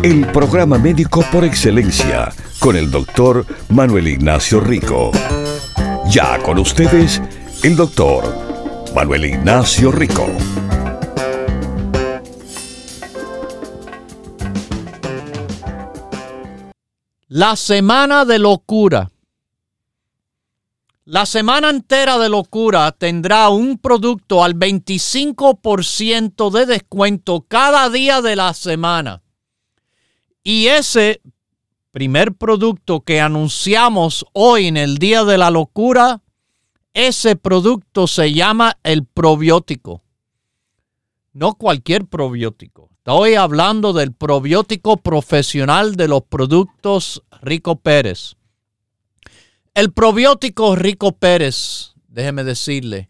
El programa médico por excelencia con el doctor Manuel Ignacio Rico. Ya con ustedes, el doctor Manuel Ignacio Rico. La semana de locura. La semana entera de locura tendrá un producto al 25% de descuento cada día de la semana. Y ese primer producto que anunciamos hoy en el Día de la Locura, ese producto se llama el probiótico. No cualquier probiótico. Estoy hablando del probiótico profesional de los productos Rico Pérez. El probiótico Rico Pérez, déjeme decirle,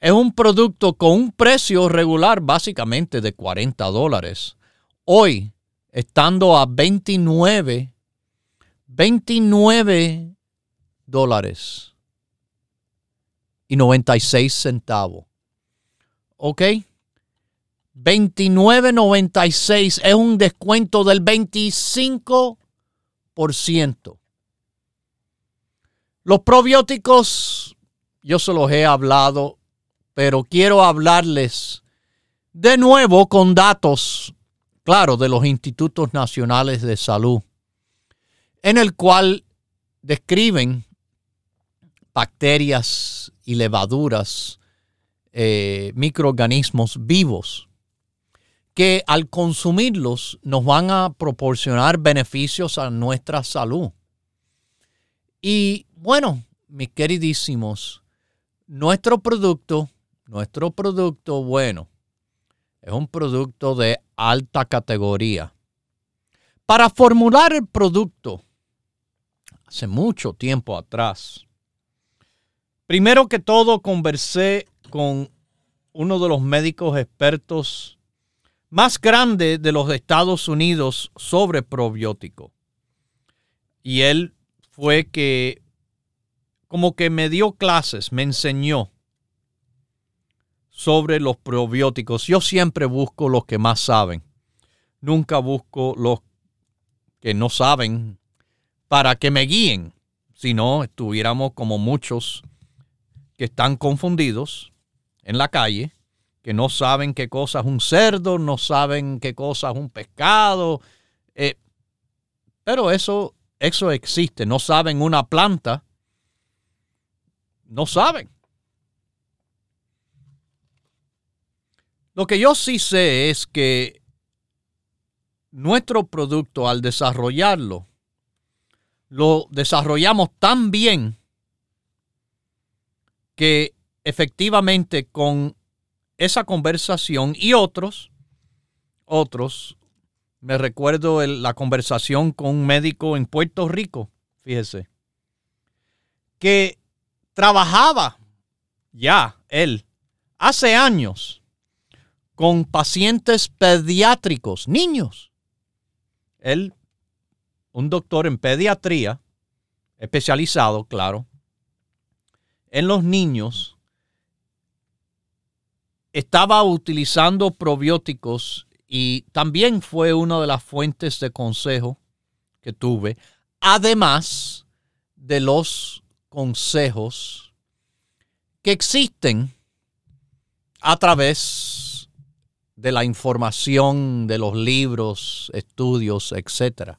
es un producto con un precio regular básicamente de 40 dólares. Hoy, estando a 29 29 dólares y 96 centavos. ¿Ok? 29.96 es un descuento del 25%. Los probióticos, yo se los he hablado, pero quiero hablarles de nuevo con datos, claro, de los institutos nacionales de salud en el cual describen bacterias y levaduras, eh, microorganismos vivos, que al consumirlos nos van a proporcionar beneficios a nuestra salud. Y bueno, mis queridísimos, nuestro producto, nuestro producto bueno, es un producto de alta categoría. Para formular el producto, hace mucho tiempo atrás. Primero que todo, conversé con uno de los médicos expertos más grandes de los Estados Unidos sobre probiótico. Y él fue que como que me dio clases, me enseñó sobre los probióticos. Yo siempre busco los que más saben. Nunca busco los que no saben para que me guíen. Si no, estuviéramos como muchos que están confundidos en la calle, que no saben qué cosa es un cerdo, no saben qué cosa es un pescado. Eh, pero eso, eso existe. No saben una planta. No saben. Lo que yo sí sé es que nuestro producto, al desarrollarlo, lo desarrollamos tan bien que efectivamente con esa conversación y otros, otros, me recuerdo la conversación con un médico en Puerto Rico, fíjese, que trabajaba ya él hace años con pacientes pediátricos, niños. Él un doctor en pediatría, especializado, claro, en los niños, estaba utilizando probióticos y también fue una de las fuentes de consejo que tuve, además de los consejos que existen a través de la información de los libros, estudios, etcétera.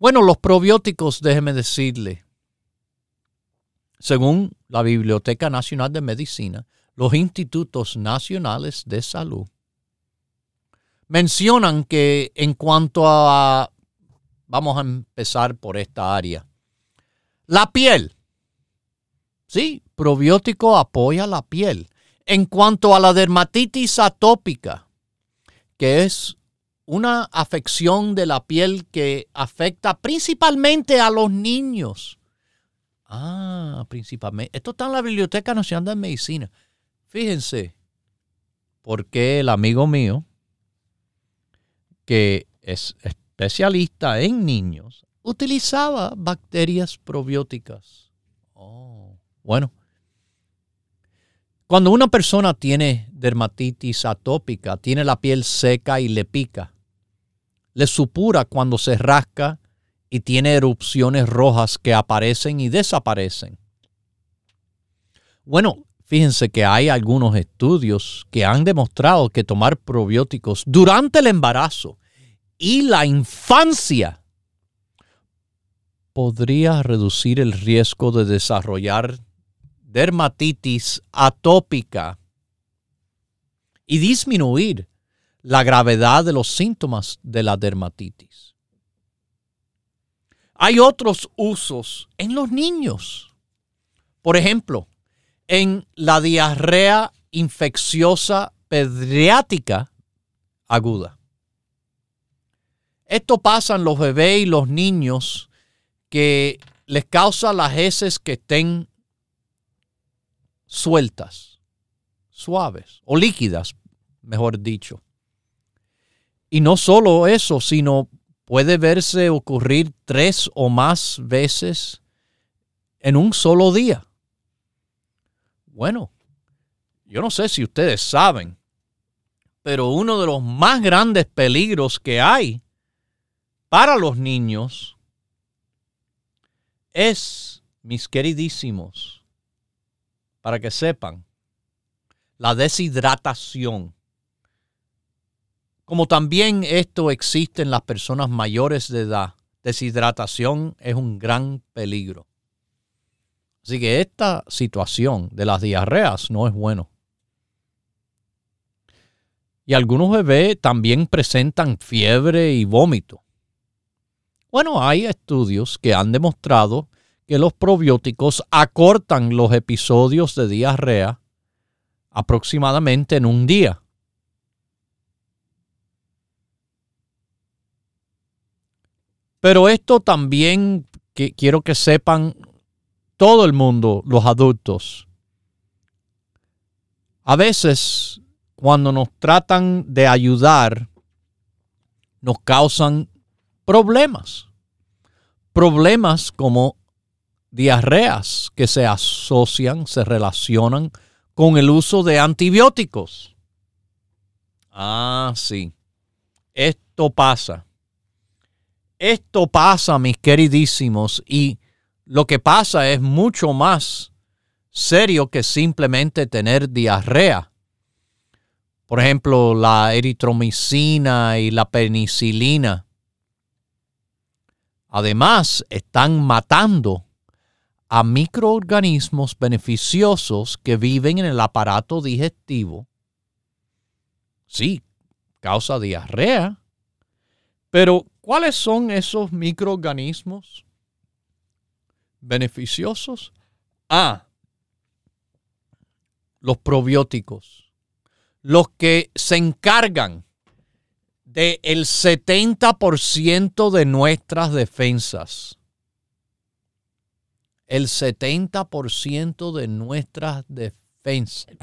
Bueno, los probióticos, déjeme decirle, según la Biblioteca Nacional de Medicina, los institutos nacionales de salud mencionan que en cuanto a, vamos a empezar por esta área, la piel, sí, probiótico apoya la piel. En cuanto a la dermatitis atópica, que es una afección de la piel que afecta principalmente a los niños. Ah, principalmente. Esto está en la Biblioteca Nacional de Medicina. Fíjense, porque el amigo mío, que es especialista en niños, utilizaba bacterias probióticas. Bueno. Cuando una persona tiene dermatitis atópica, tiene la piel seca y le pica, le supura cuando se rasca y tiene erupciones rojas que aparecen y desaparecen. Bueno, fíjense que hay algunos estudios que han demostrado que tomar probióticos durante el embarazo y la infancia podría reducir el riesgo de desarrollar dermatitis atópica y disminuir la gravedad de los síntomas de la dermatitis. Hay otros usos en los niños. Por ejemplo, en la diarrea infecciosa pediátrica aguda. Esto pasa en los bebés y los niños que les causa las heces que estén sueltas, suaves o líquidas, mejor dicho. Y no solo eso, sino puede verse ocurrir tres o más veces en un solo día. Bueno, yo no sé si ustedes saben, pero uno de los más grandes peligros que hay para los niños es, mis queridísimos, para que sepan, la deshidratación. Como también esto existe en las personas mayores de edad, deshidratación es un gran peligro. Así que esta situación de las diarreas no es bueno. Y algunos bebés también presentan fiebre y vómito. Bueno, hay estudios que han demostrado que los probióticos acortan los episodios de diarrea aproximadamente en un día. Pero esto también que quiero que sepan todo el mundo, los adultos. A veces, cuando nos tratan de ayudar, nos causan problemas. Problemas como diarreas que se asocian, se relacionan con el uso de antibióticos. Ah, sí. Esto pasa. Esto pasa, mis queridísimos, y lo que pasa es mucho más serio que simplemente tener diarrea. Por ejemplo, la eritromicina y la penicilina. Además, están matando a microorganismos beneficiosos que viven en el aparato digestivo. Sí, causa diarrea. Pero ¿Cuáles son esos microorganismos beneficiosos? Ah, los probióticos, los que se encargan del el 70% de nuestras defensas. El 70% de nuestras defensas.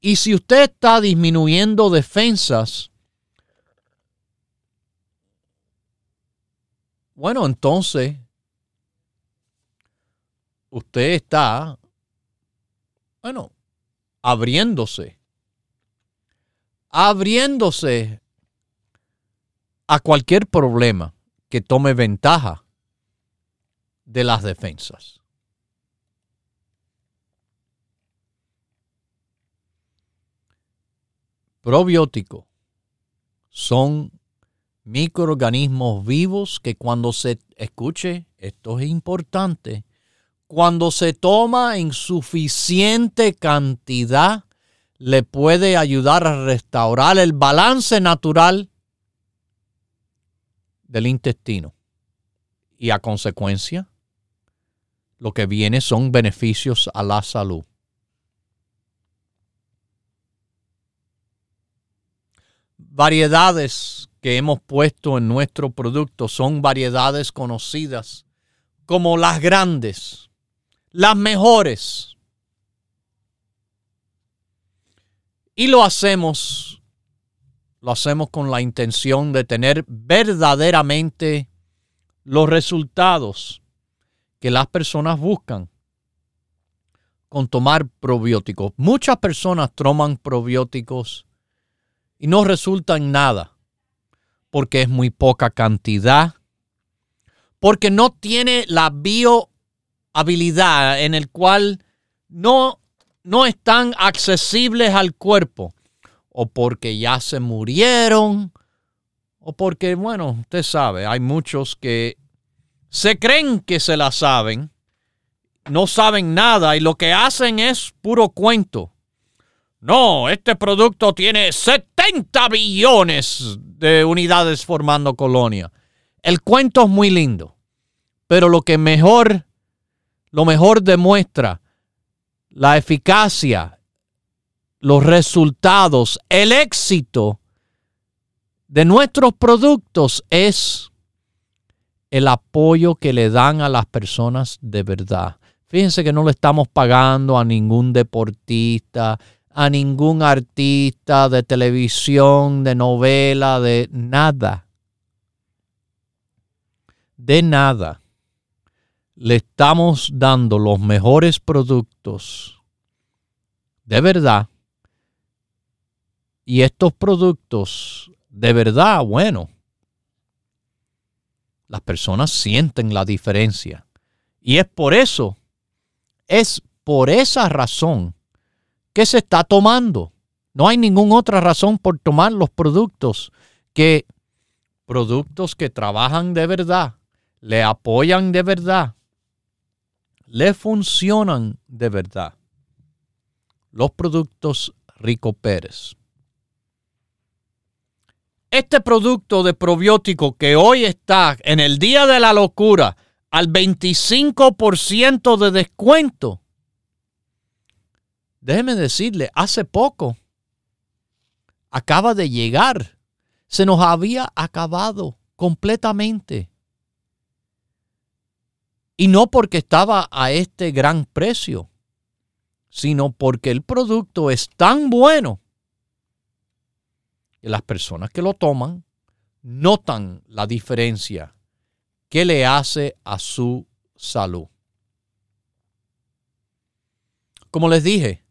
Y si usted está disminuyendo defensas, Bueno, entonces, usted está, bueno, abriéndose, abriéndose a cualquier problema que tome ventaja de las defensas. Probióticos son microorganismos vivos que cuando se escuche, esto es importante, cuando se toma en suficiente cantidad, le puede ayudar a restaurar el balance natural del intestino. Y a consecuencia, lo que viene son beneficios a la salud. variedades que hemos puesto en nuestro producto son variedades conocidas como las grandes, las mejores. Y lo hacemos, lo hacemos con la intención de tener verdaderamente los resultados que las personas buscan con tomar probióticos. Muchas personas toman probióticos y no resultan nada porque es muy poca cantidad, porque no tiene la biohabilidad en el cual no, no están accesibles al cuerpo, o porque ya se murieron, o porque, bueno, usted sabe, hay muchos que se creen que se la saben, no saben nada y lo que hacen es puro cuento. No, este producto tiene 70 billones de unidades formando colonia. El cuento es muy lindo, pero lo que mejor, lo mejor demuestra la eficacia, los resultados, el éxito de nuestros productos es el apoyo que le dan a las personas de verdad. Fíjense que no le estamos pagando a ningún deportista, a ningún artista de televisión, de novela, de nada. De nada. Le estamos dando los mejores productos de verdad. Y estos productos de verdad, bueno, las personas sienten la diferencia. Y es por eso, es por esa razón ¿Qué se está tomando? No hay ninguna otra razón por tomar los productos que productos que trabajan de verdad, le apoyan de verdad, le funcionan de verdad. Los productos Rico Pérez. Este producto de probiótico que hoy está en el día de la locura al 25% de descuento déjeme decirle, hace poco acaba de llegar. Se nos había acabado completamente. Y no porque estaba a este gran precio, sino porque el producto es tan bueno las personas que lo toman notan la diferencia que le hace a su salud. Como les dije,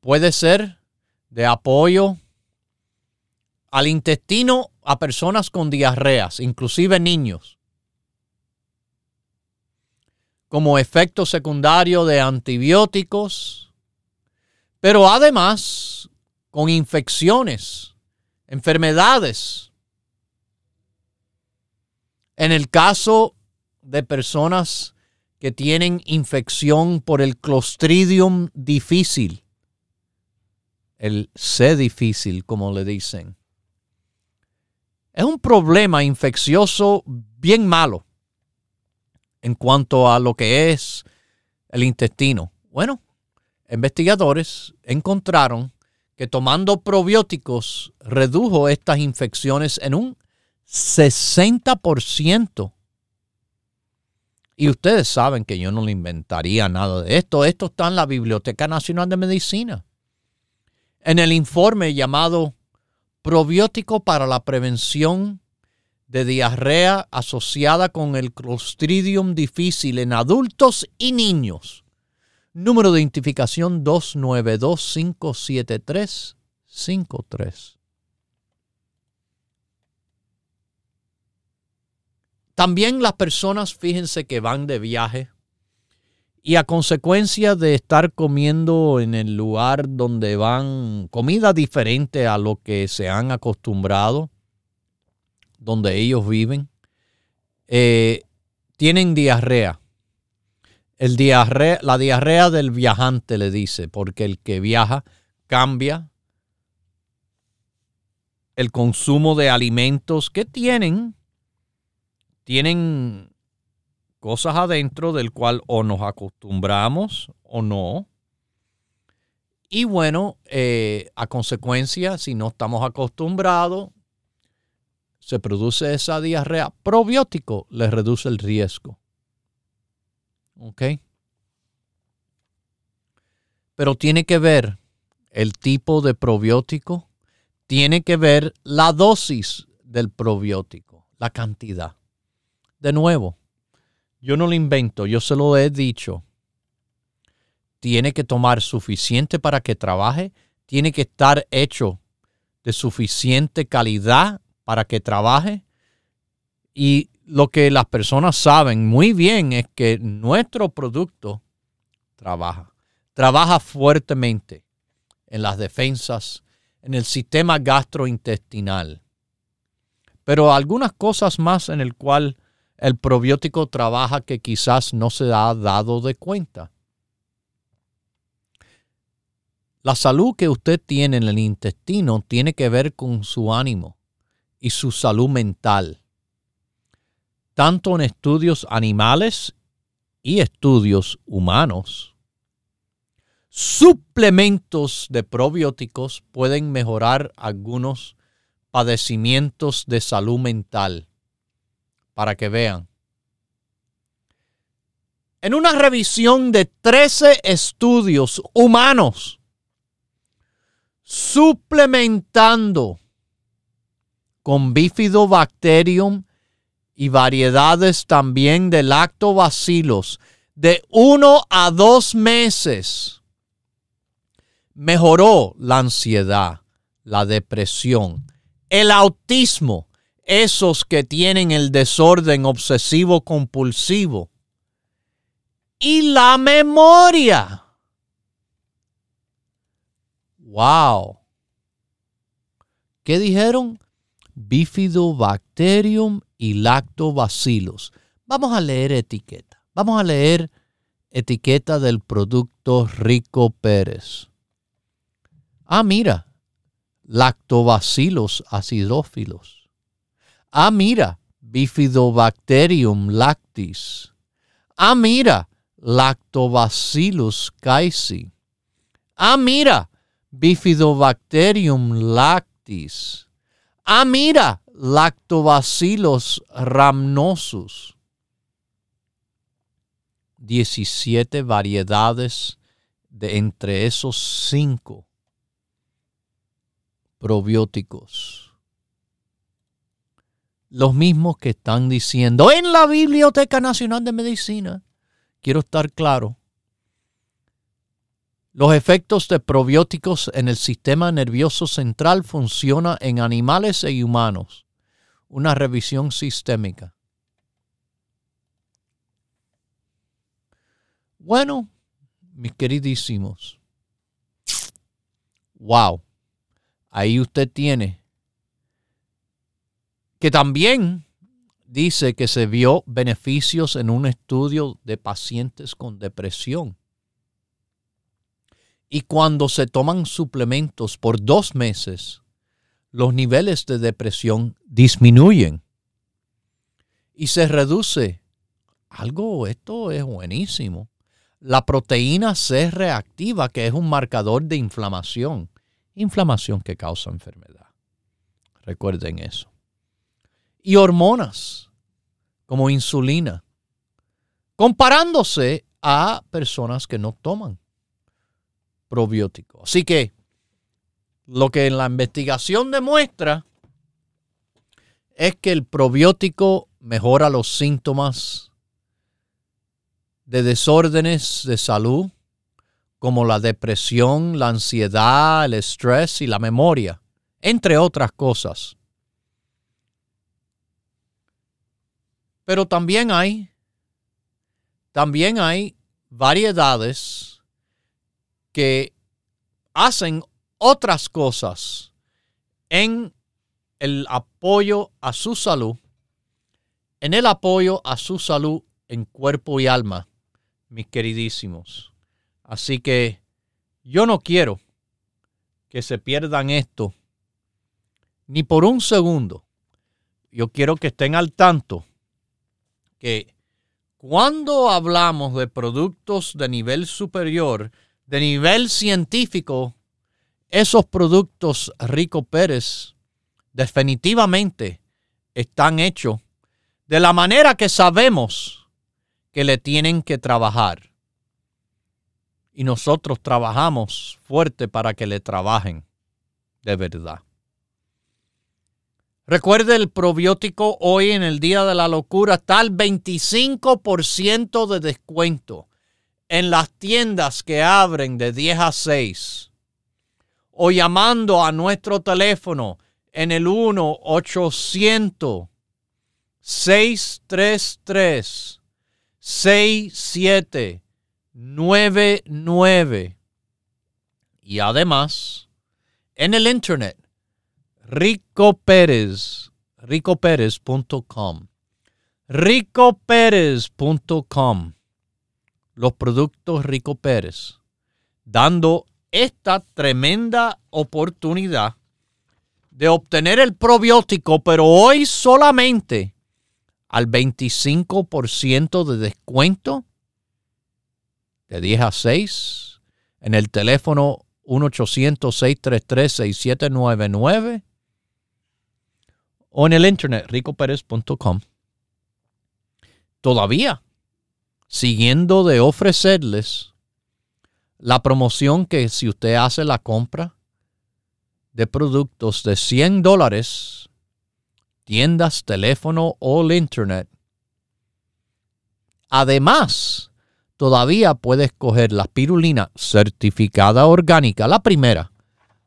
puede ser de apoyo al intestino a personas con diarreas, inclusive niños, como efecto secundario de antibióticos, pero además con infecciones, enfermedades. En el caso de personas que tienen infección por el Clostridium difícil, el C difícil, como le dicen. Es un problema infeccioso bien malo en cuanto a lo que es el intestino. Bueno, investigadores encontraron que tomando probióticos redujo estas infecciones en un 60%. Y ustedes saben que yo no le inventaría nada de esto. Esto está en la Biblioteca Nacional de Medicina en el informe llamado Probiótico para la prevención de diarrea asociada con el Clostridium difícil en adultos y niños. Número de identificación 292-573-53. También las personas, fíjense que van de viaje y a consecuencia de estar comiendo en el lugar donde van comida diferente a lo que se han acostumbrado, donde ellos viven, eh, tienen diarrea. El diarrea. La diarrea del viajante le dice, porque el que viaja cambia el consumo de alimentos que tienen, tienen cosas adentro del cual o nos acostumbramos o no. Y bueno, eh, a consecuencia, si no estamos acostumbrados, se produce esa diarrea. Probiótico le reduce el riesgo. ¿Ok? Pero tiene que ver el tipo de probiótico, tiene que ver la dosis del probiótico, la cantidad. De nuevo, yo no lo invento, yo se lo he dicho. Tiene que tomar suficiente para que trabaje, tiene que estar hecho de suficiente calidad para que trabaje. Y lo que las personas saben muy bien es que nuestro producto trabaja, trabaja fuertemente en las defensas, en el sistema gastrointestinal. Pero algunas cosas más en el cual el probiótico trabaja que quizás no se ha dado de cuenta. La salud que usted tiene en el intestino tiene que ver con su ánimo y su salud mental, tanto en estudios animales y estudios humanos. Suplementos de probióticos pueden mejorar algunos padecimientos de salud mental para que vean. En una revisión de 13 estudios humanos, suplementando con bifidobacterium y variedades también de lactobacilos de uno a dos meses, mejoró la ansiedad, la depresión, el autismo, esos que tienen el desorden obsesivo compulsivo y la memoria. Wow. ¿Qué dijeron? Bifidobacterium y lactobacillus. Vamos a leer etiqueta. Vamos a leer etiqueta del producto Rico Pérez. Ah, mira, lactobacillus acidófilos. Ah, mira, Bifidobacterium lactis. Ah, mira, Lactobacillus caesi. Ah, mira, Bifidobacterium lactis. Ah, mira, Lactobacillus rhamnosus. 17 variedades de entre esos cinco probióticos los mismos que están diciendo en la Biblioteca Nacional de Medicina, quiero estar claro, los efectos de probióticos en el sistema nervioso central funcionan en animales y humanos. Una revisión sistémica. Bueno, mis queridísimos, wow, ahí usted tiene que también dice que se vio beneficios en un estudio de pacientes con depresión. Y cuando se toman suplementos por dos meses, los niveles de depresión disminuyen y se reduce. Algo, esto es buenísimo. La proteína C reactiva, que es un marcador de inflamación. Inflamación que causa enfermedad. Recuerden eso y hormonas como insulina, comparándose a personas que no toman probióticos. Así que lo que en la investigación demuestra es que el probiótico mejora los síntomas de desórdenes de salud como la depresión, la ansiedad, el estrés y la memoria, entre otras cosas. Pero también hay, también hay variedades que hacen otras cosas en el apoyo a su salud, en el apoyo a su salud en cuerpo y alma, mis queridísimos. Así que yo no quiero que se pierdan esto ni por un segundo. Yo quiero que estén al tanto que cuando hablamos de productos de nivel superior de nivel científico, esos productos Rico Pérez definitivamente están hechos de la manera que sabemos que le tienen que trabajar. Y nosotros trabajamos fuerte para que le trabajen de verdad. Recuerde el probiótico hoy en el Día de la Locura está al 25% de descuento en las tiendas que abren de 10 a 6 o llamando a nuestro teléfono en el 1 800 633 6799 y además en el internet Rico Pérez, ricopérez.com. ricopérez.com. Los productos Rico Pérez, dando esta tremenda oportunidad de obtener el probiótico, pero hoy solamente al 25% de descuento de 10 a 6 en el teléfono 1-800-633-6799 o en el internet ricoperez.com. Todavía siguiendo de ofrecerles la promoción que si usted hace la compra de productos de 100 dólares, tiendas, teléfono o el internet, además todavía puede escoger la pirulina certificada orgánica, la primera,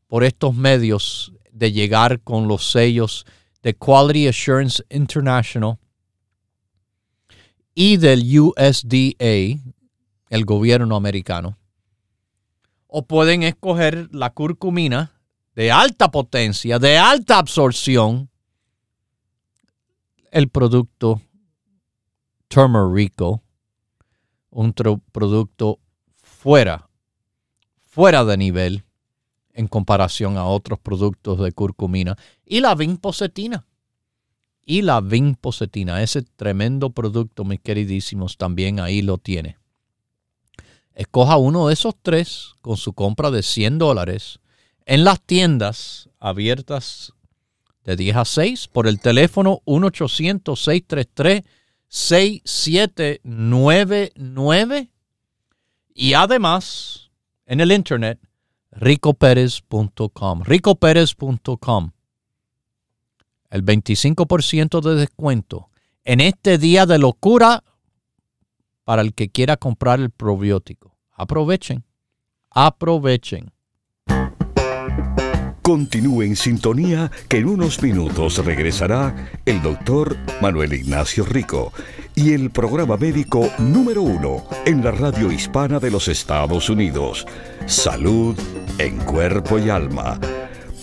por estos medios de llegar con los sellos de Quality Assurance International y del USDA, el gobierno americano. O pueden escoger la curcumina de alta potencia, de alta absorción, el producto Turmerico, un producto fuera, fuera de nivel en comparación a otros productos de curcumina. Y la vinpocetina. Y la vinpocetina, ese tremendo producto, mis queridísimos, también ahí lo tiene. Escoja uno de esos tres con su compra de 100 dólares en las tiendas abiertas de 10 a 6 por el teléfono 1-800-633-6799 y además en el internet ricoperez.com. ricoperez.com. El 25% de descuento en este día de locura para el que quiera comprar el probiótico. Aprovechen. Aprovechen. Continúe en sintonía que en unos minutos regresará el doctor Manuel Ignacio Rico y el programa médico número uno en la radio hispana de los Estados Unidos, Salud en Cuerpo y Alma.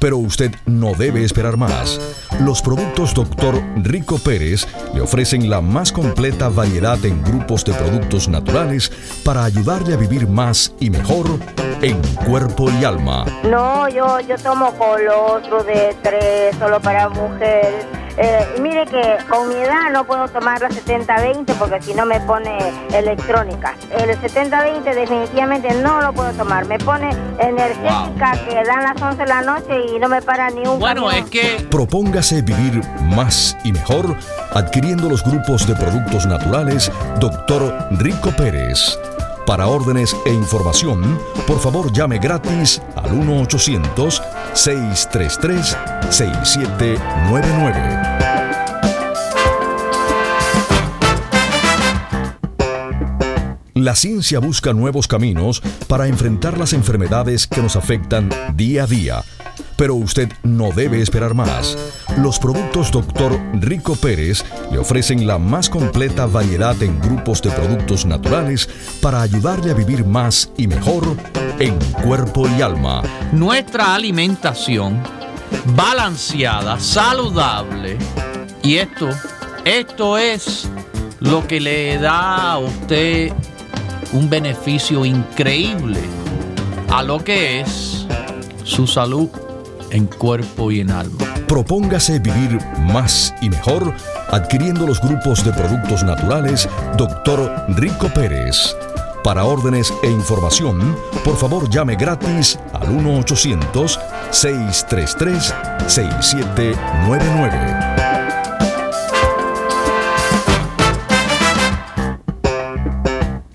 Pero usted no debe esperar más. Los productos Dr. Rico Pérez le ofrecen la más completa variedad en grupos de productos naturales para ayudarle a vivir más y mejor en cuerpo y alma. No, yo, yo tomo colostro de tres, solo para mujeres. Eh, mire que con mi edad no puedo tomar la 70-20 porque si no me pone electrónica. El 70-20 definitivamente no lo puedo tomar. Me pone energética que dan las 11 de la noche y no me para ni un Bueno, es que... Propóngase vivir más y mejor adquiriendo los grupos de productos naturales Dr. Rico Pérez. Para órdenes e información, por favor llame gratis al 1-800-633-6799. La ciencia busca nuevos caminos para enfrentar las enfermedades que nos afectan día a día pero usted no debe esperar más. Los productos Dr. Rico Pérez le ofrecen la más completa variedad en grupos de productos naturales para ayudarle a vivir más y mejor en cuerpo y alma. Nuestra alimentación balanceada, saludable. Y esto, esto es lo que le da a usted un beneficio increíble a lo que es su salud en cuerpo y en alma. Propóngase vivir más y mejor adquiriendo los grupos de productos naturales Dr. Rico Pérez. Para órdenes e información, por favor llame gratis al 1-800-633-6799.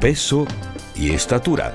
peso y estatura.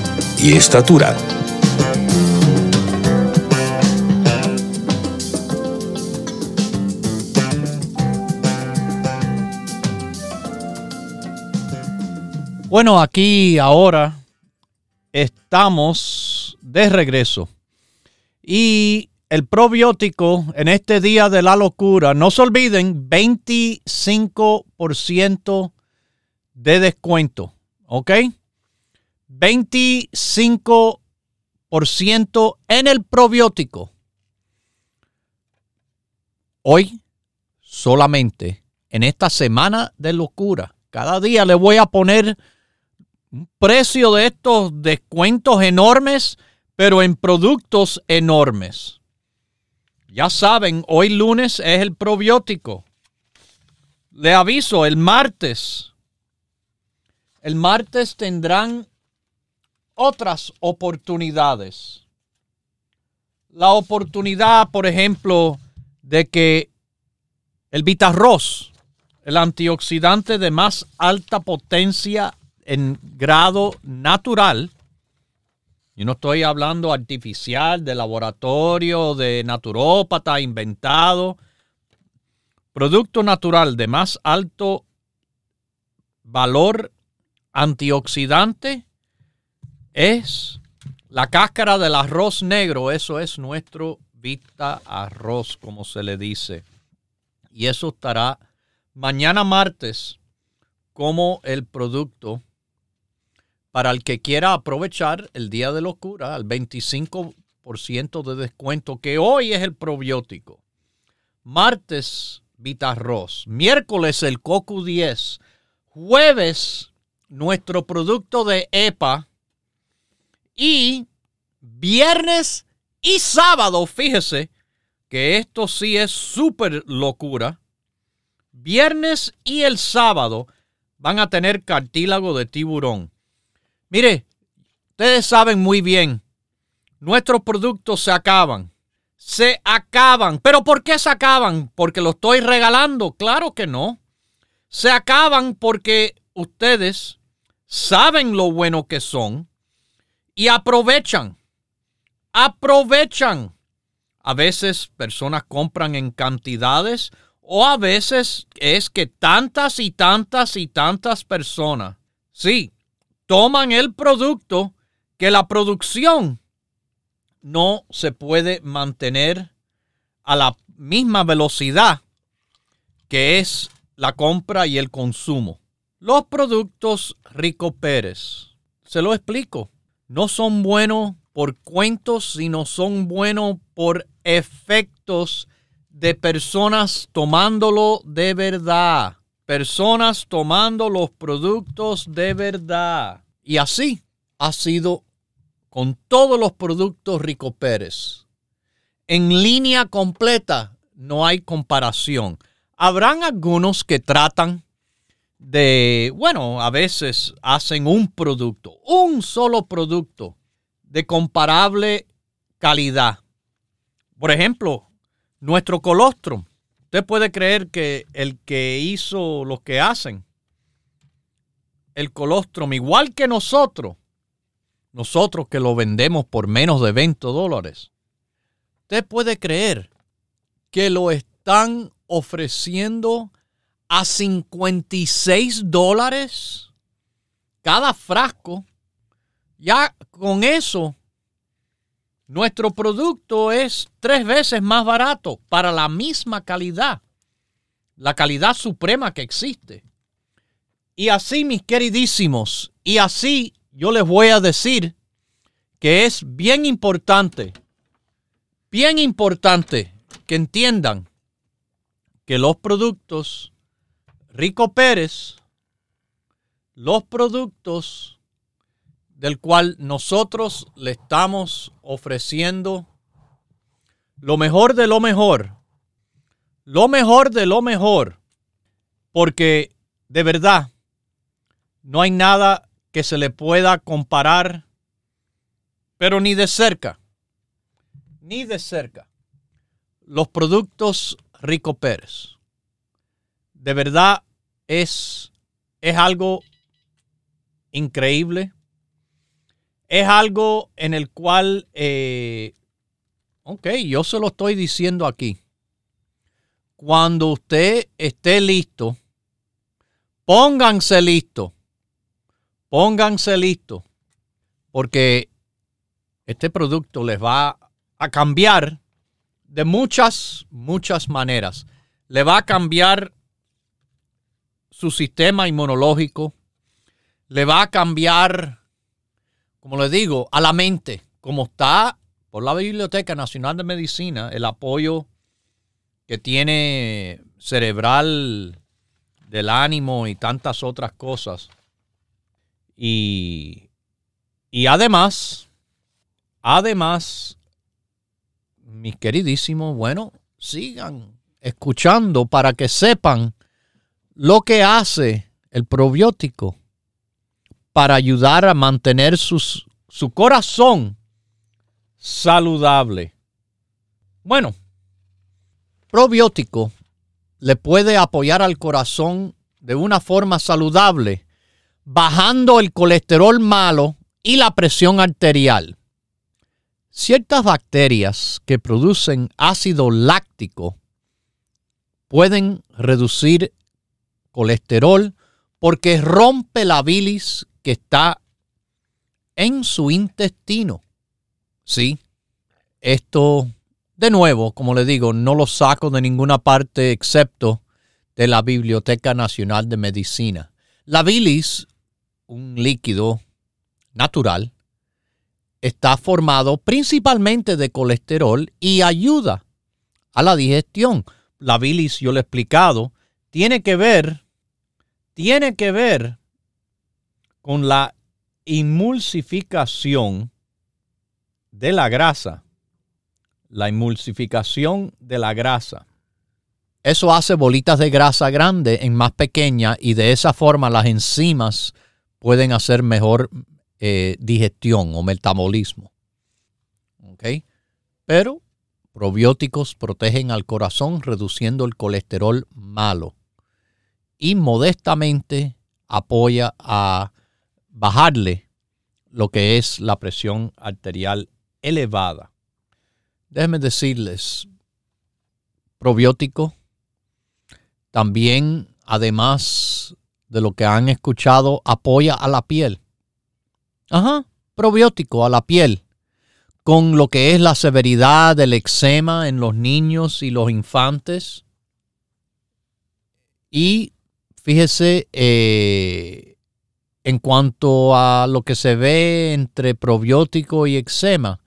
y estatura. Bueno, aquí ahora estamos de regreso. Y el probiótico en este día de la locura, no se olviden, 25% de descuento, ¿ok? 25% en el probiótico. Hoy, solamente en esta semana de locura, cada día le voy a poner un precio de estos descuentos enormes, pero en productos enormes. Ya saben, hoy lunes es el probiótico. Le aviso, el martes. El martes tendrán otras oportunidades. La oportunidad, por ejemplo, de que el Vitarroz, el antioxidante de más alta potencia en grado natural. Yo no estoy hablando artificial, de laboratorio, de naturópata, inventado. Producto natural de más alto valor antioxidante es la cáscara del arroz negro. Eso es nuestro Vita Arroz, como se le dice. Y eso estará mañana martes como el producto para el que quiera aprovechar el día de locura al 25% de descuento, que hoy es el probiótico. Martes, Vita Arroz. Miércoles, el Coco 10. Jueves, nuestro producto de EPA. Y viernes y sábado, fíjese que esto sí es súper locura. Viernes y el sábado van a tener cartílago de tiburón. Mire, ustedes saben muy bien, nuestros productos se acaban. Se acaban. ¿Pero por qué se acaban? ¿Porque lo estoy regalando? Claro que no. Se acaban porque ustedes saben lo bueno que son y aprovechan. Aprovechan. A veces personas compran en cantidades o a veces es que tantas y tantas y tantas personas, sí, toman el producto que la producción no se puede mantener a la misma velocidad que es la compra y el consumo. Los productos Rico Pérez, se lo explico, no son buenos por cuentos, sino son buenos por efectos de personas tomándolo de verdad. Personas tomando los productos de verdad. Y así ha sido con todos los productos Rico Pérez. En línea completa no hay comparación. Habrán algunos que tratan de, bueno, a veces hacen un producto, un solo producto de comparable calidad. Por ejemplo, nuestro colostrum. Usted puede creer que el que hizo lo que hacen, el colostrum, igual que nosotros, nosotros que lo vendemos por menos de 20 dólares, usted puede creer que lo están ofreciendo a 56 dólares cada frasco. Ya con eso, nuestro producto es tres veces más barato para la misma calidad, la calidad suprema que existe. Y así, mis queridísimos, y así yo les voy a decir que es bien importante, bien importante que entiendan que los productos Rico Pérez, los productos del cual nosotros le estamos ofreciendo lo mejor de lo mejor, lo mejor de lo mejor, porque de verdad no hay nada que se le pueda comparar, pero ni de cerca, ni de cerca, los productos Rico Pérez. De verdad es, es algo increíble. Es algo en el cual, eh, ok, yo se lo estoy diciendo aquí. Cuando usted esté listo, pónganse listo. Pónganse listo. Porque este producto les va a cambiar de muchas, muchas maneras. Le va a cambiar su sistema inmunológico. Le va a cambiar, como le digo, a la mente. Como está por la Biblioteca Nacional de Medicina, el apoyo que tiene cerebral del ánimo y tantas otras cosas. Y, y además, además, mis queridísimos, bueno, sigan escuchando para que sepan lo que hace el probiótico para ayudar a mantener su corazón saludable. Bueno, probiótico le puede apoyar al corazón de una forma saludable bajando el colesterol malo y la presión arterial. Ciertas bacterias que producen ácido láctico pueden reducir colesterol porque rompe la bilis que está en su intestino. Sí, esto de nuevo, como le digo, no lo saco de ninguna parte excepto de la Biblioteca Nacional de Medicina. La bilis, un líquido natural, está formado principalmente de colesterol y ayuda a la digestión. La bilis, yo le he explicado, tiene que ver, tiene que ver con la emulsificación de la grasa. La emulsificación de la grasa. Eso hace bolitas de grasa grande en más pequeña y de esa forma las enzimas pueden hacer mejor eh, digestión o metabolismo. Pero probióticos protegen al corazón reduciendo el colesterol malo y modestamente apoya a bajarle lo que es la presión arterial elevada. Déjenme decirles, probiótico también, además de lo que han escuchado, apoya a la piel. Ajá, probiótico a la piel. Con lo que es la severidad del eczema en los niños y los infantes. Y fíjese, eh, en cuanto a lo que se ve entre probiótico y eczema,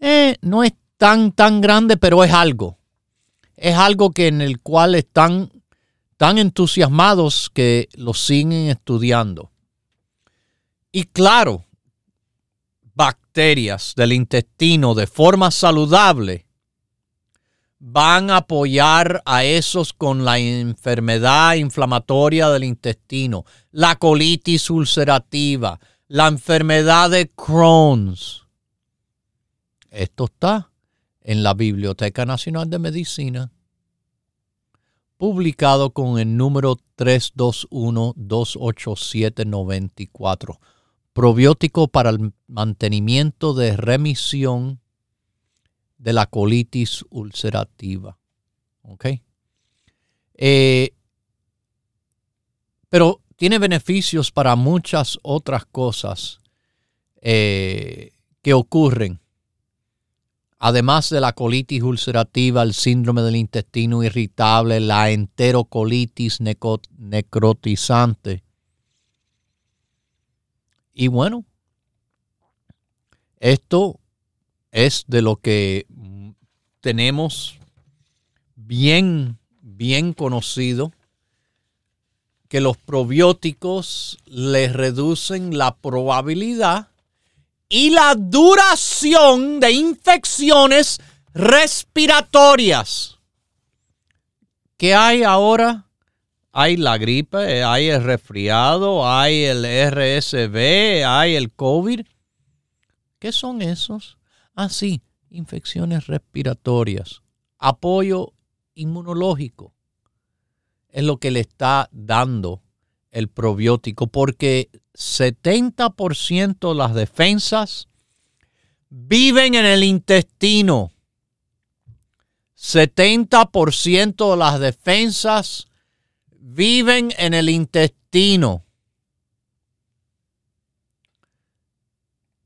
eh, no es tan, tan grande, pero es algo. Es algo que en el cual están tan entusiasmados que lo siguen estudiando. Y claro, bacterias del intestino de forma saludable van a apoyar a esos con la enfermedad inflamatoria del intestino, la colitis ulcerativa, la enfermedad de Crohn's. Esto está en la Biblioteca Nacional de Medicina publicado con el número 321-28794. Probiótico para el mantenimiento de remisión de la colitis ulcerativa. ¿Ok? Eh, pero tiene beneficios para muchas otras cosas eh, que ocurren además de la colitis ulcerativa, el síndrome del intestino irritable, la enterocolitis necrotizante. Y bueno, esto es de lo que tenemos bien, bien conocido, que los probióticos les reducen la probabilidad y la duración de infecciones respiratorias. ¿Qué hay ahora? Hay la gripe, hay el resfriado, hay el RSV, hay el COVID. ¿Qué son esos? Ah, sí, infecciones respiratorias. Apoyo inmunológico es lo que le está dando el probiótico porque 70% de las defensas viven en el intestino. 70% de las defensas viven en el intestino.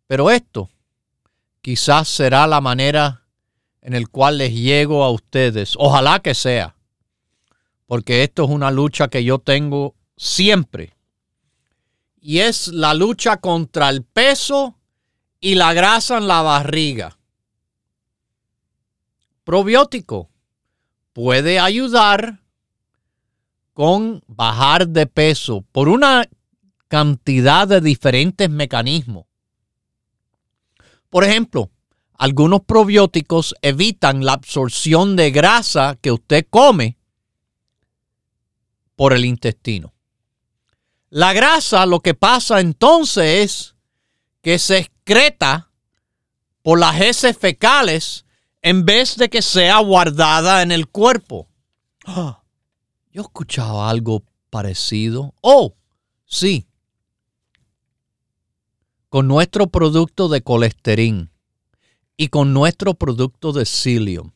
Pero esto quizás será la manera en el cual les llego a ustedes. Ojalá que sea. Porque esto es una lucha que yo tengo siempre y es la lucha contra el peso y la grasa en la barriga. Probiótico puede ayudar con bajar de peso por una cantidad de diferentes mecanismos. Por ejemplo, algunos probióticos evitan la absorción de grasa que usted come por el intestino. La grasa lo que pasa entonces es que se excreta por las heces fecales en vez de que sea guardada en el cuerpo. Yo escuchaba algo parecido. Oh, sí. Con nuestro producto de colesterol y con nuestro producto de psyllium,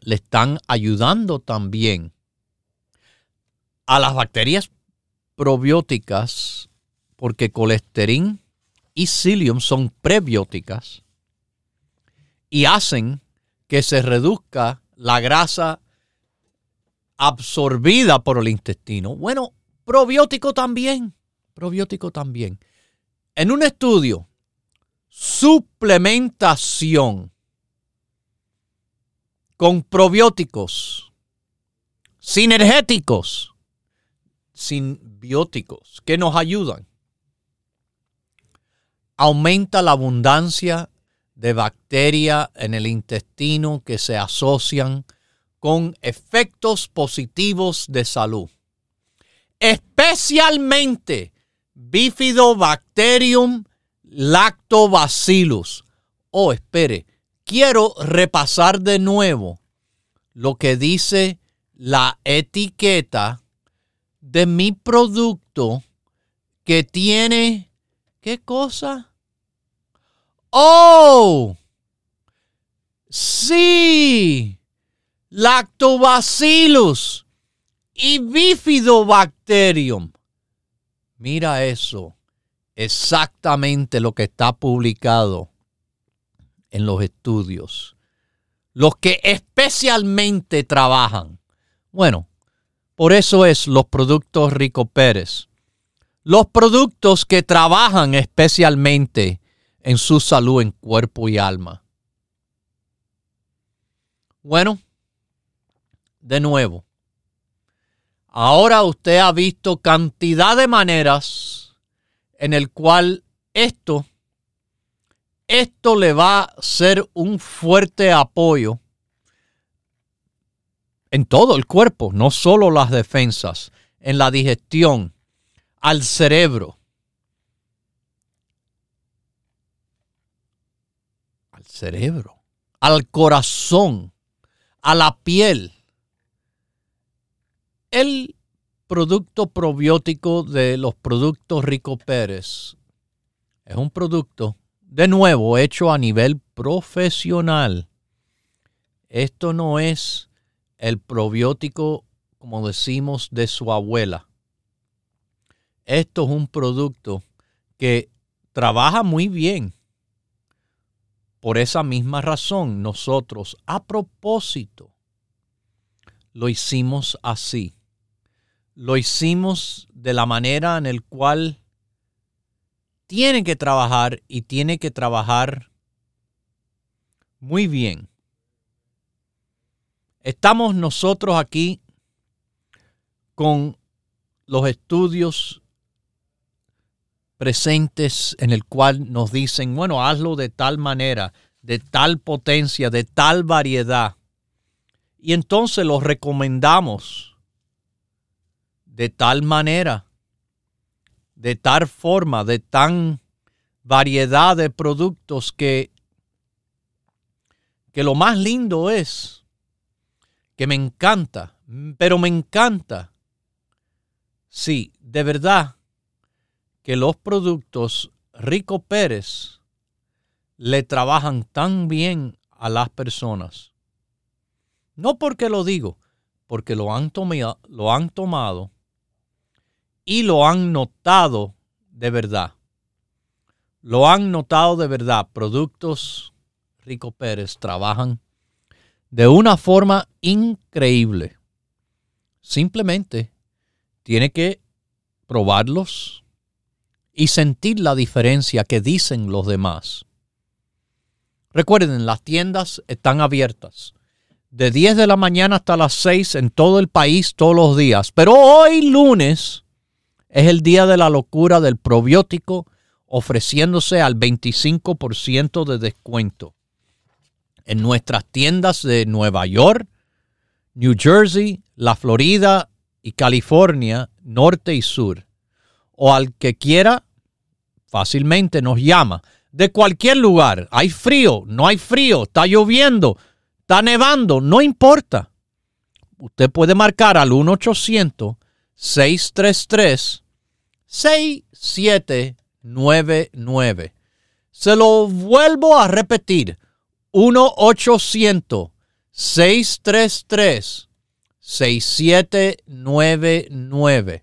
le están ayudando también a las bacterias probióticas, porque colesterol y psyllium son prebióticas y hacen que se reduzca la grasa absorbida por el intestino. Bueno, probiótico también, probiótico también. En un estudio, suplementación con probióticos, sinergéticos, simbióticos, que nos ayudan. Aumenta la abundancia de bacterias en el intestino que se asocian con efectos positivos de salud. Especialmente Bifidobacterium lactobacillus. Oh, espere, quiero repasar de nuevo lo que dice la etiqueta de mi producto que tiene, ¿qué cosa? Oh, sí, lactobacillus y bifidobacterium. Mira eso, exactamente lo que está publicado en los estudios. Los que especialmente trabajan. Bueno, por eso es los productos Rico Pérez. Los productos que trabajan especialmente en su salud en cuerpo y alma. Bueno, de nuevo, ahora usted ha visto cantidad de maneras en el cual esto esto le va a ser un fuerte apoyo en todo el cuerpo, no solo las defensas, en la digestión, al cerebro, al cerebro, al corazón, a la piel. El producto probiótico de los productos Rico Pérez es un producto de nuevo, hecho a nivel profesional. Esto no es el probiótico, como decimos, de su abuela. Esto es un producto que trabaja muy bien. Por esa misma razón, nosotros, a propósito, lo hicimos así. Lo hicimos de la manera en la cual tiene que trabajar y tiene que trabajar muy bien. Estamos nosotros aquí con los estudios presentes en el cual nos dicen, bueno, hazlo de tal manera, de tal potencia, de tal variedad. Y entonces los recomendamos de tal manera de tal forma, de tan variedad de productos que, que lo más lindo es que me encanta, pero me encanta, sí, de verdad, que los productos Rico Pérez le trabajan tan bien a las personas. No porque lo digo, porque lo han, tomado, lo han tomado y lo han notado de verdad. Lo han notado de verdad. Productos Rico Pérez trabajan de una forma increíble. Simplemente tiene que probarlos y sentir la diferencia que dicen los demás. Recuerden, las tiendas están abiertas de 10 de la mañana hasta las 6 en todo el país todos los días. Pero hoy lunes es el día de la locura del probiótico ofreciéndose al 25% de descuento. En nuestras tiendas de Nueva York, New Jersey, la Florida y California, norte y sur. O al que quiera, fácilmente nos llama. De cualquier lugar. Hay frío, no hay frío, está lloviendo, está nevando, no importa. Usted puede marcar al 1 800 633 6790 6799. Se lo vuelvo a repetir. 1-800-633-6799.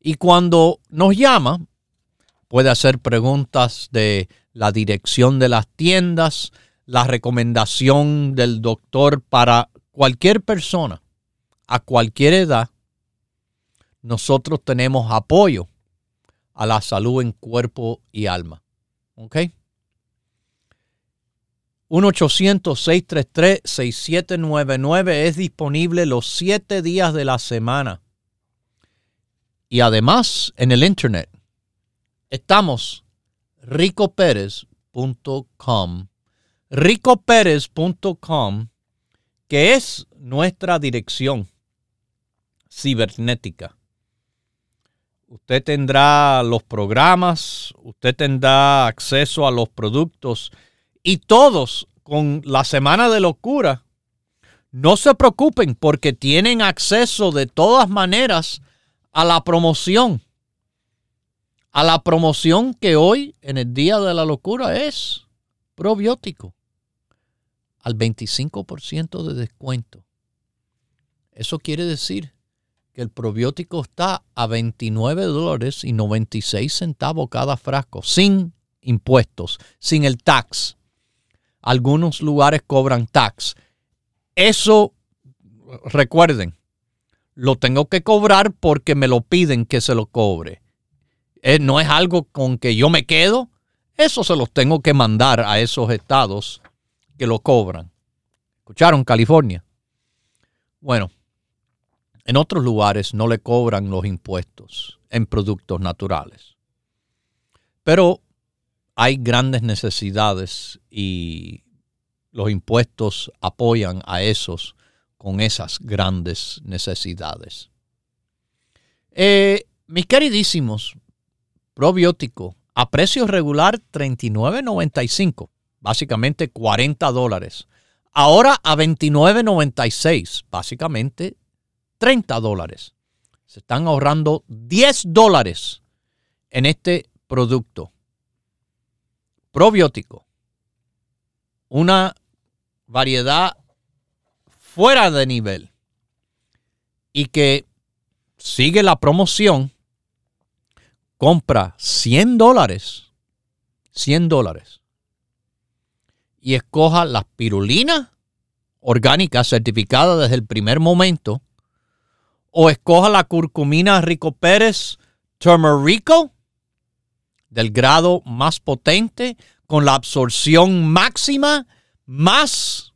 Y cuando nos llama, puede hacer preguntas de la dirección de las tiendas, la recomendación del doctor para cualquier persona, a cualquier edad. Nosotros tenemos apoyo a la salud en cuerpo y alma. ¿Ok? 1-800-633-6799 es disponible los siete días de la semana. Y además en el internet estamos ricoperez.com. ricoperez.com, que es nuestra dirección cibernética. Usted tendrá los programas, usted tendrá acceso a los productos y todos con la semana de locura. No se preocupen porque tienen acceso de todas maneras a la promoción a la promoción que hoy, en el Día de la Locura, es probiótico. Al 25% de descuento. Eso quiere decir que el probiótico está a 29 dólares y 96 centavos cada frasco, sin impuestos, sin el tax. Algunos lugares cobran tax. Eso, recuerden, lo tengo que cobrar porque me lo piden que se lo cobre eh, no es algo con que yo me quedo. Eso se los tengo que mandar a esos estados que lo cobran. ¿Escucharon California? Bueno, en otros lugares no le cobran los impuestos en productos naturales. Pero hay grandes necesidades y los impuestos apoyan a esos con esas grandes necesidades. Eh, mis queridísimos, probiótico a precio regular 39.95, básicamente 40 dólares. Ahora a 29.96, básicamente 30 dólares. Se están ahorrando 10 dólares en este producto. Probiótico. Una variedad fuera de nivel y que sigue la promoción compra 100 dólares, 100 dólares, y escoja la pirulina orgánica certificada desde el primer momento, o escoja la curcumina Rico Pérez Turmerico del grado más potente, con la absorción máxima, más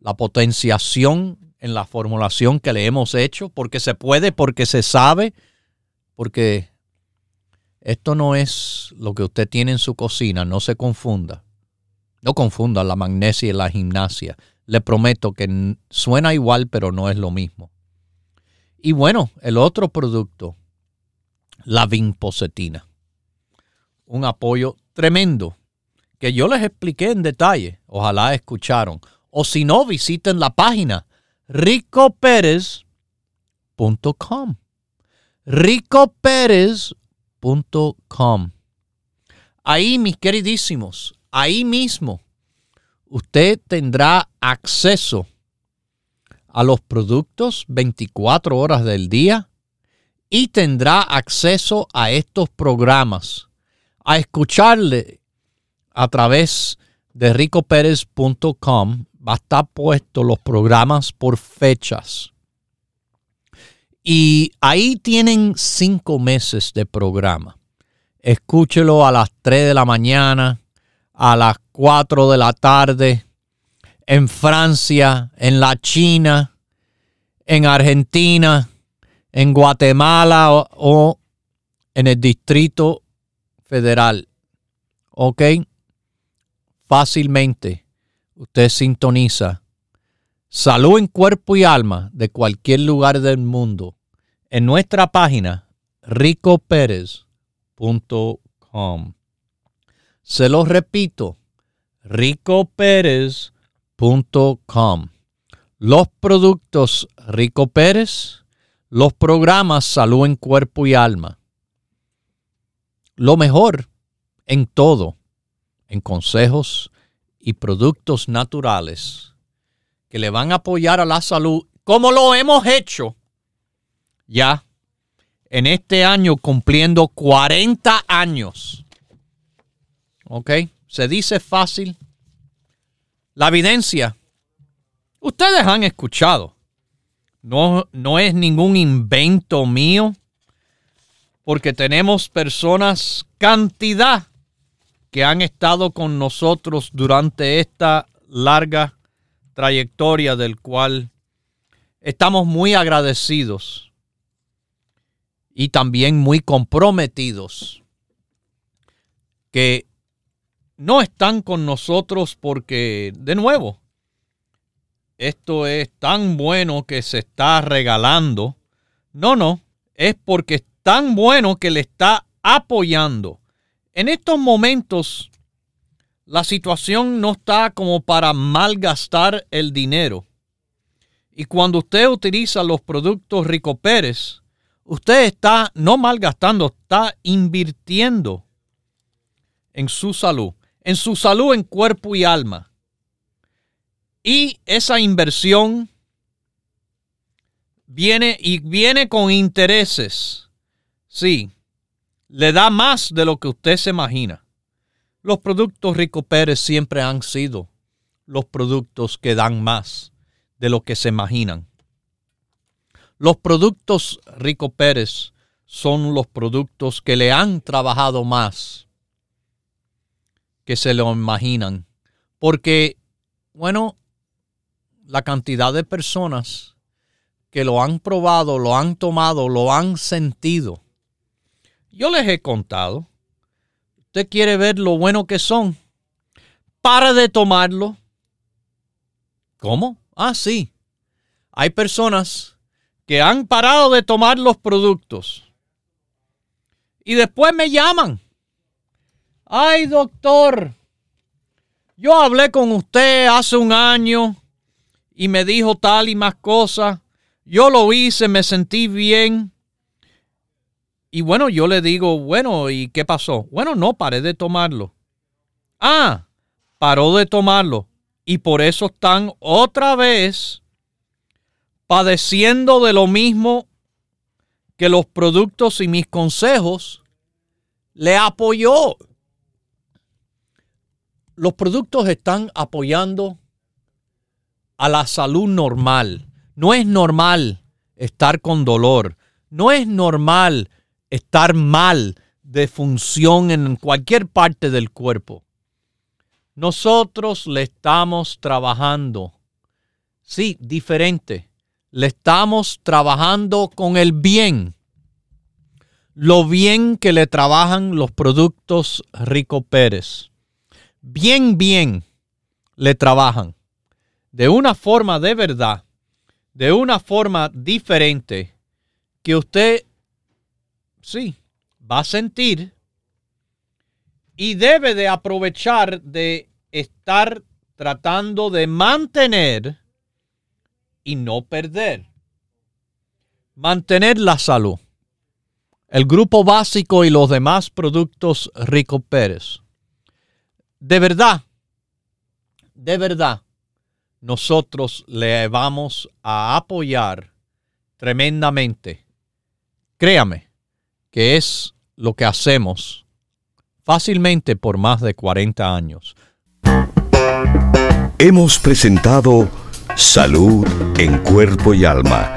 la potenciación en la formulación que le hemos hecho, porque se puede, porque se sabe, porque esto no es lo que usted tiene en su cocina, no se confunda. No confunda la magnesia y la gimnasia. Le prometo que suena igual, pero no es lo mismo. Y bueno, el otro producto, la vinpocetina. Un apoyo tremendo que yo les expliqué en detalle. Ojalá escucharon. O si no, visiten la página ricoperez.com. ricoperez.com Ahí, mis queridísimos, ahí mismo, usted tendrá acceso a los productos 24 horas del día y tendrá acceso a estos programas, a escucharle a través de ricoperez.com. Va a estar puesto los programas por fechas. Y ahí tienen cinco meses de programa. Escúchelo a las 3 de la mañana, a las 4 de la tarde, en Francia, en la China, en Argentina, en Guatemala o, en el Distrito Federal. ¿Ok? Fácilmente usted sintoniza salud en cuerpo y alma de cualquier lugar del mundo en nuestra página ricoperez.com. Se lo repito, ricoperez.com. Los productos Rico Pérez, los programas Salud en Cuerpo y Alma. lo mejor en todo, en consejos y productos naturales que le van a apoyar a la salud, como lo hemos hecho ya en este año cumpliendo 40 años. ¿Ok? Se dice fácil. La evidencia, ustedes han escuchado. No, no es ningún invento mío, porque tenemos personas, cantidad, que han estado con nosotros durante esta larga trayectoria del cual estamos muy agradecidos y también muy comprometidos que no están con nosotros porque, de nuevo, esto es tan bueno que se está regalando. No, no, es porque es tan bueno que le está apoyando. En estos momentos, la situación no está como para malgastar el dinero. Y cuando usted utiliza los productos Rico Pérez, usted está no malgastando, está invirtiendo en su salud, en su salud en cuerpo y alma. Y esa inversión viene y viene con intereses. Sí, le da más de lo que usted se imagina. Los productos Rico Pérez siempre han sido los productos que dan más de lo que se imaginan. Los productos Rico Pérez son los productos que le han trabajado más que se lo imaginan. Porque, bueno, la cantidad de personas que lo han probado, lo han tomado, lo han sentido. Yo les he contado. Usted quiere ver lo bueno que son. Para de tomarlo. ¿Cómo? Ah, sí. Hay personas que han parado de tomar los productos. Y después me llaman. Ay, doctor. Yo hablé con usted hace un año y me dijo tal y más cosas. Yo lo hice, me sentí bien. Y bueno, yo le digo, bueno, ¿y qué pasó? Bueno, no, paré de tomarlo. Ah, paró de tomarlo. Y por eso están otra vez padeciendo de lo mismo que los productos y mis consejos le apoyó. Los productos están apoyando a la salud normal. No es normal estar con dolor. No es normal estar mal de función en cualquier parte del cuerpo. Nosotros le estamos trabajando. Sí, diferente. Le estamos trabajando con el bien. Lo bien que le trabajan los productos Rico Pérez. Bien, bien le trabajan de una forma de verdad, de una forma diferente, que usted, sí, va a sentir y debe de aprovechar de estar tratando de mantener y no perder. Mantener la salud. El grupo básico y los demás productos Rico Pérez. De verdad, de verdad, nosotros le vamos a apoyar tremendamente. Créame que es lo que hacemos fácilmente por más de 40 años. Hemos presentado Salud en Cuerpo y Alma,